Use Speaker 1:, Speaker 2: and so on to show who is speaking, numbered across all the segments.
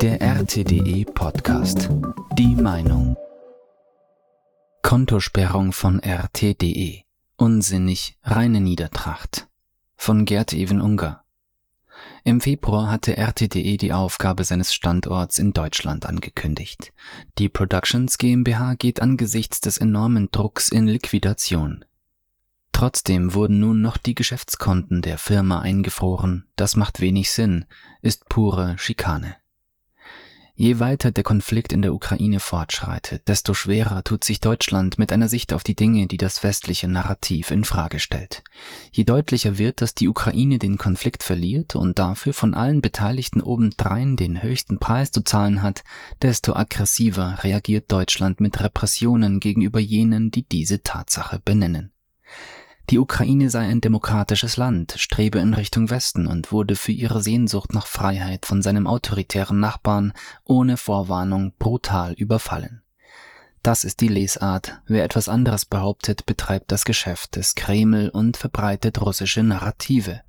Speaker 1: Der RTDE Podcast. Die Meinung. Kontosperrung von RTDE. Unsinnig, reine Niedertracht. Von Gerd Even Unger. Im Februar hatte RTDE die Aufgabe seines Standorts in Deutschland angekündigt. Die Productions GmbH geht angesichts des enormen Drucks in Liquidation. Trotzdem wurden nun noch die Geschäftskonten der Firma eingefroren. Das macht wenig Sinn, ist pure Schikane. Je weiter der Konflikt in der Ukraine fortschreitet, desto schwerer tut sich Deutschland mit einer Sicht auf die Dinge, die das westliche Narrativ in Frage stellt. Je deutlicher wird, dass die Ukraine den Konflikt verliert und dafür von allen Beteiligten obendrein den höchsten Preis zu zahlen hat, desto aggressiver reagiert Deutschland mit Repressionen gegenüber jenen, die diese Tatsache benennen. Die Ukraine sei ein demokratisches Land, strebe in Richtung Westen und wurde für ihre Sehnsucht nach Freiheit von seinem autoritären Nachbarn ohne Vorwarnung brutal überfallen. Das ist die Lesart. Wer etwas anderes behauptet, betreibt das Geschäft des Kreml und verbreitet russische Narrative.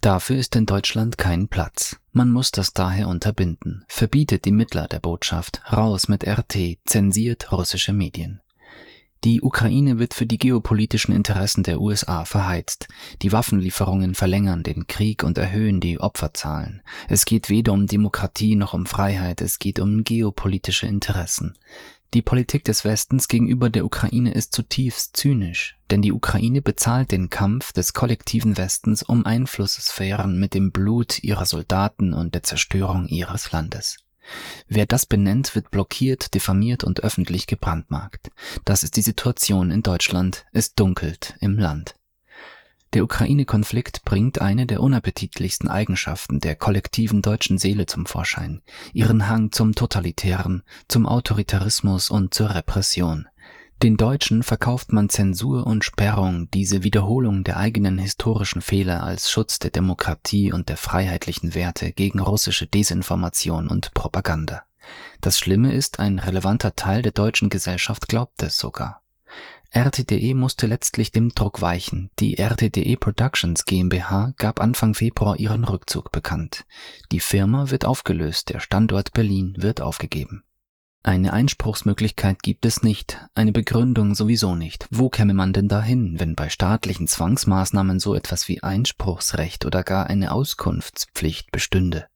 Speaker 1: Dafür ist in Deutschland kein Platz. Man muss das daher unterbinden, verbietet die Mittler der Botschaft, raus mit RT, zensiert russische Medien. Die Ukraine wird für die geopolitischen Interessen der USA verheizt. Die Waffenlieferungen verlängern den Krieg und erhöhen die Opferzahlen. Es geht weder um Demokratie noch um Freiheit, es geht um geopolitische Interessen. Die Politik des Westens gegenüber der Ukraine ist zutiefst zynisch, denn die Ukraine bezahlt den Kampf des kollektiven Westens um Einflusssphären mit dem Blut ihrer Soldaten und der Zerstörung ihres Landes. Wer das benennt, wird blockiert, diffamiert und öffentlich gebrandmarkt. Das ist die Situation in Deutschland. Es dunkelt im Land. Der Ukraine-Konflikt bringt eine der unappetitlichsten Eigenschaften der kollektiven deutschen Seele zum Vorschein, ihren Hang zum Totalitären, zum Autoritarismus und zur Repression. Den Deutschen verkauft man Zensur und Sperrung, diese Wiederholung der eigenen historischen Fehler als Schutz der Demokratie und der freiheitlichen Werte gegen russische Desinformation und Propaganda. Das Schlimme ist, ein relevanter Teil der deutschen Gesellschaft glaubt es sogar. RTDE musste letztlich dem Druck weichen. Die RTDE Productions GmbH gab Anfang Februar ihren Rückzug bekannt. Die Firma wird aufgelöst, der Standort Berlin wird aufgegeben. Eine Einspruchsmöglichkeit gibt es nicht, eine Begründung sowieso nicht. Wo käme man denn dahin, wenn bei staatlichen Zwangsmaßnahmen so etwas wie Einspruchsrecht oder gar eine Auskunftspflicht bestünde?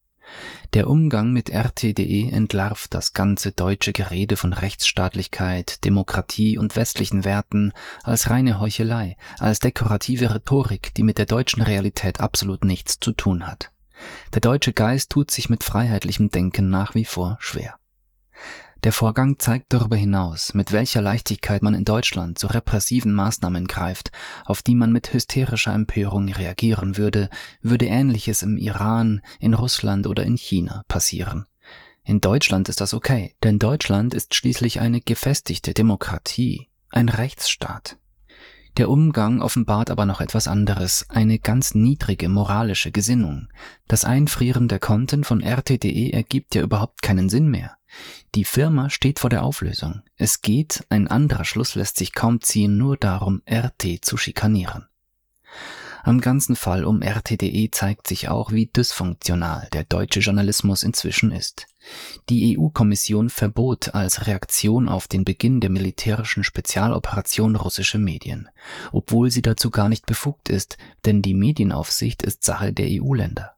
Speaker 1: Der Umgang mit RTDE entlarvt das ganze deutsche Gerede von Rechtsstaatlichkeit, Demokratie und westlichen Werten als reine Heuchelei, als dekorative Rhetorik, die mit der deutschen Realität absolut nichts zu tun hat. Der deutsche Geist tut sich mit freiheitlichem Denken nach wie vor schwer. Der Vorgang zeigt darüber hinaus, mit welcher Leichtigkeit man in Deutschland zu repressiven Maßnahmen greift, auf die man mit hysterischer Empörung reagieren würde, würde ähnliches im Iran, in Russland oder in China passieren. In Deutschland ist das okay, denn Deutschland ist schließlich eine gefestigte Demokratie, ein Rechtsstaat. Der Umgang offenbart aber noch etwas anderes, eine ganz niedrige moralische Gesinnung. Das Einfrieren der Konten von RTDE ergibt ja überhaupt keinen Sinn mehr. Die Firma steht vor der Auflösung. Es geht, ein anderer Schluss lässt sich kaum ziehen, nur darum, RT zu schikanieren. Am ganzen Fall um RTDE zeigt sich auch, wie dysfunktional der deutsche Journalismus inzwischen ist. Die EU-Kommission verbot als Reaktion auf den Beginn der militärischen Spezialoperation russische Medien, obwohl sie dazu gar nicht befugt ist, denn die Medienaufsicht ist Sache der EU-Länder.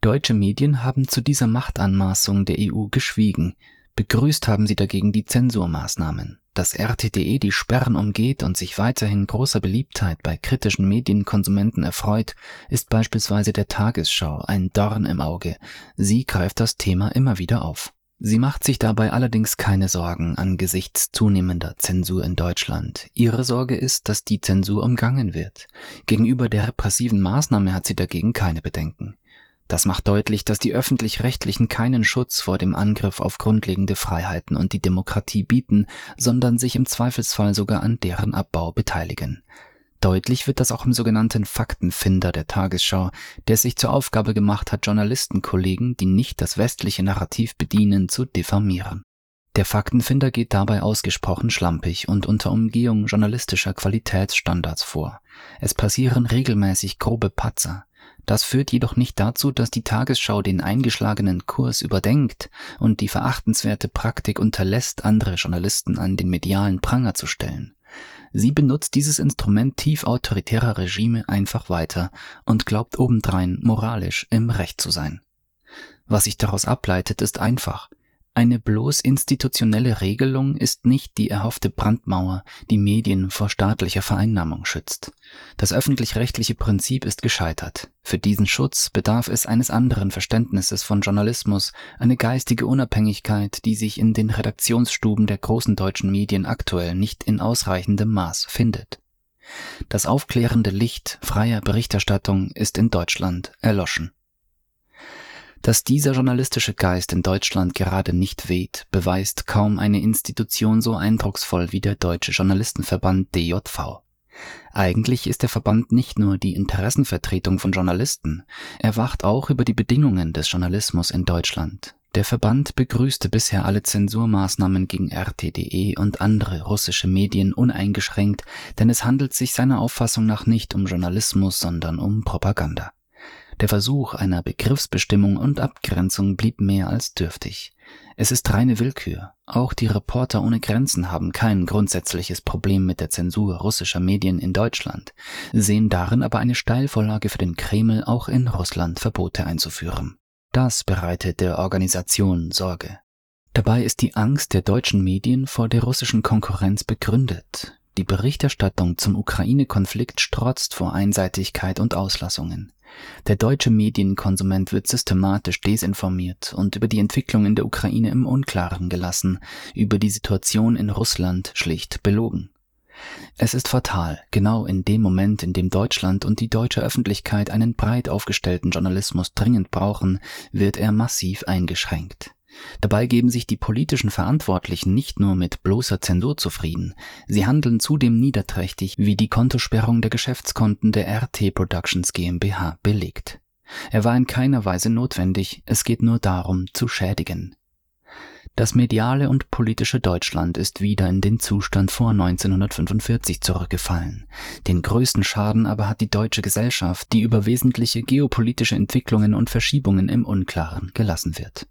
Speaker 1: Deutsche Medien haben zu dieser Machtanmaßung der EU geschwiegen, begrüßt haben sie dagegen die Zensurmaßnahmen. Dass RTDE die Sperren umgeht und sich weiterhin großer Beliebtheit bei kritischen Medienkonsumenten erfreut, ist beispielsweise der Tagesschau ein Dorn im Auge. Sie greift das Thema immer wieder auf. Sie macht sich dabei allerdings keine Sorgen angesichts zunehmender Zensur in Deutschland. Ihre Sorge ist, dass die Zensur umgangen wird. Gegenüber der repressiven Maßnahme hat sie dagegen keine Bedenken. Das macht deutlich, dass die öffentlich-rechtlichen keinen Schutz vor dem Angriff auf grundlegende Freiheiten und die Demokratie bieten, sondern sich im Zweifelsfall sogar an deren Abbau beteiligen. Deutlich wird das auch im sogenannten Faktenfinder der Tagesschau, der sich zur Aufgabe gemacht hat, Journalistenkollegen, die nicht das westliche Narrativ bedienen, zu diffamieren. Der Faktenfinder geht dabei ausgesprochen schlampig und unter Umgehung journalistischer Qualitätsstandards vor. Es passieren regelmäßig grobe Patzer. Das führt jedoch nicht dazu, dass die Tagesschau den eingeschlagenen Kurs überdenkt und die verachtenswerte Praktik unterlässt, andere Journalisten an den medialen Pranger zu stellen. Sie benutzt dieses Instrument tief autoritärer Regime einfach weiter und glaubt obendrein moralisch im Recht zu sein. Was sich daraus ableitet, ist einfach. Eine bloß institutionelle Regelung ist nicht die erhoffte Brandmauer, die Medien vor staatlicher Vereinnahmung schützt. Das öffentlich-rechtliche Prinzip ist gescheitert. Für diesen Schutz bedarf es eines anderen Verständnisses von Journalismus, eine geistige Unabhängigkeit, die sich in den Redaktionsstuben der großen deutschen Medien aktuell nicht in ausreichendem Maß findet. Das aufklärende Licht freier Berichterstattung ist in Deutschland erloschen. Dass dieser journalistische Geist in Deutschland gerade nicht weht, beweist kaum eine Institution so eindrucksvoll wie der Deutsche Journalistenverband DJV. Eigentlich ist der Verband nicht nur die Interessenvertretung von Journalisten, er wacht auch über die Bedingungen des Journalismus in Deutschland. Der Verband begrüßte bisher alle Zensurmaßnahmen gegen RT.de und andere russische Medien uneingeschränkt, denn es handelt sich seiner Auffassung nach nicht um Journalismus, sondern um Propaganda. Der Versuch einer Begriffsbestimmung und Abgrenzung blieb mehr als dürftig. Es ist reine Willkür. Auch die Reporter ohne Grenzen haben kein grundsätzliches Problem mit der Zensur russischer Medien in Deutschland, sehen darin aber eine Steilvorlage für den Kreml, auch in Russland Verbote einzuführen. Das bereitet der Organisation Sorge. Dabei ist die Angst der deutschen Medien vor der russischen Konkurrenz begründet. Die Berichterstattung zum Ukraine-Konflikt strotzt vor Einseitigkeit und Auslassungen. Der deutsche Medienkonsument wird systematisch desinformiert und über die Entwicklung in der Ukraine im Unklaren gelassen, über die Situation in Russland schlicht belogen. Es ist fatal, genau in dem Moment, in dem Deutschland und die deutsche Öffentlichkeit einen breit aufgestellten Journalismus dringend brauchen, wird er massiv eingeschränkt. Dabei geben sich die politischen Verantwortlichen nicht nur mit bloßer Zensur zufrieden, sie handeln zudem niederträchtig, wie die Kontosperrung der Geschäftskonten der RT Productions GmbH belegt. Er war in keiner Weise notwendig, es geht nur darum, zu schädigen. Das mediale und politische Deutschland ist wieder in den Zustand vor 1945 zurückgefallen. Den größten Schaden aber hat die deutsche Gesellschaft, die über wesentliche geopolitische Entwicklungen und Verschiebungen im Unklaren gelassen wird.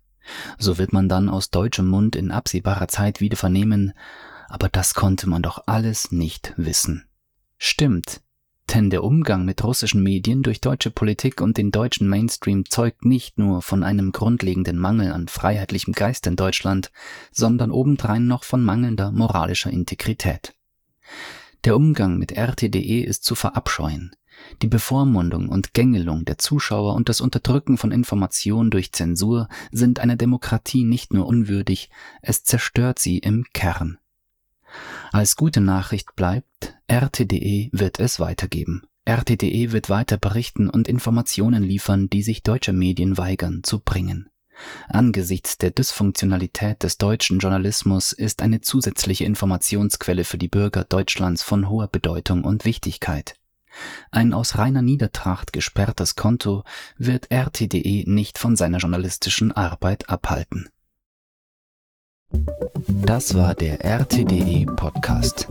Speaker 1: So wird man dann aus deutschem Mund in absehbarer Zeit wieder vernehmen, aber das konnte man doch alles nicht wissen. Stimmt, denn der Umgang mit russischen Medien durch deutsche Politik und den deutschen Mainstream zeugt nicht nur von einem grundlegenden Mangel an freiheitlichem Geist in Deutschland, sondern obendrein noch von mangelnder moralischer Integrität. Der Umgang mit RTDE ist zu verabscheuen. Die Bevormundung und Gängelung der Zuschauer und das Unterdrücken von Information durch Zensur sind einer Demokratie nicht nur unwürdig, es zerstört sie im Kern. Als gute Nachricht bleibt, RTDE wird es weitergeben. RTDE wird weiter berichten und Informationen liefern, die sich deutsche Medien weigern zu bringen. Angesichts der Dysfunktionalität des deutschen Journalismus ist eine zusätzliche Informationsquelle für die Bürger Deutschlands von hoher Bedeutung und Wichtigkeit. Ein aus reiner Niedertracht gesperrtes Konto wird RTDE nicht von seiner journalistischen Arbeit abhalten. Das war der RTDE Podcast.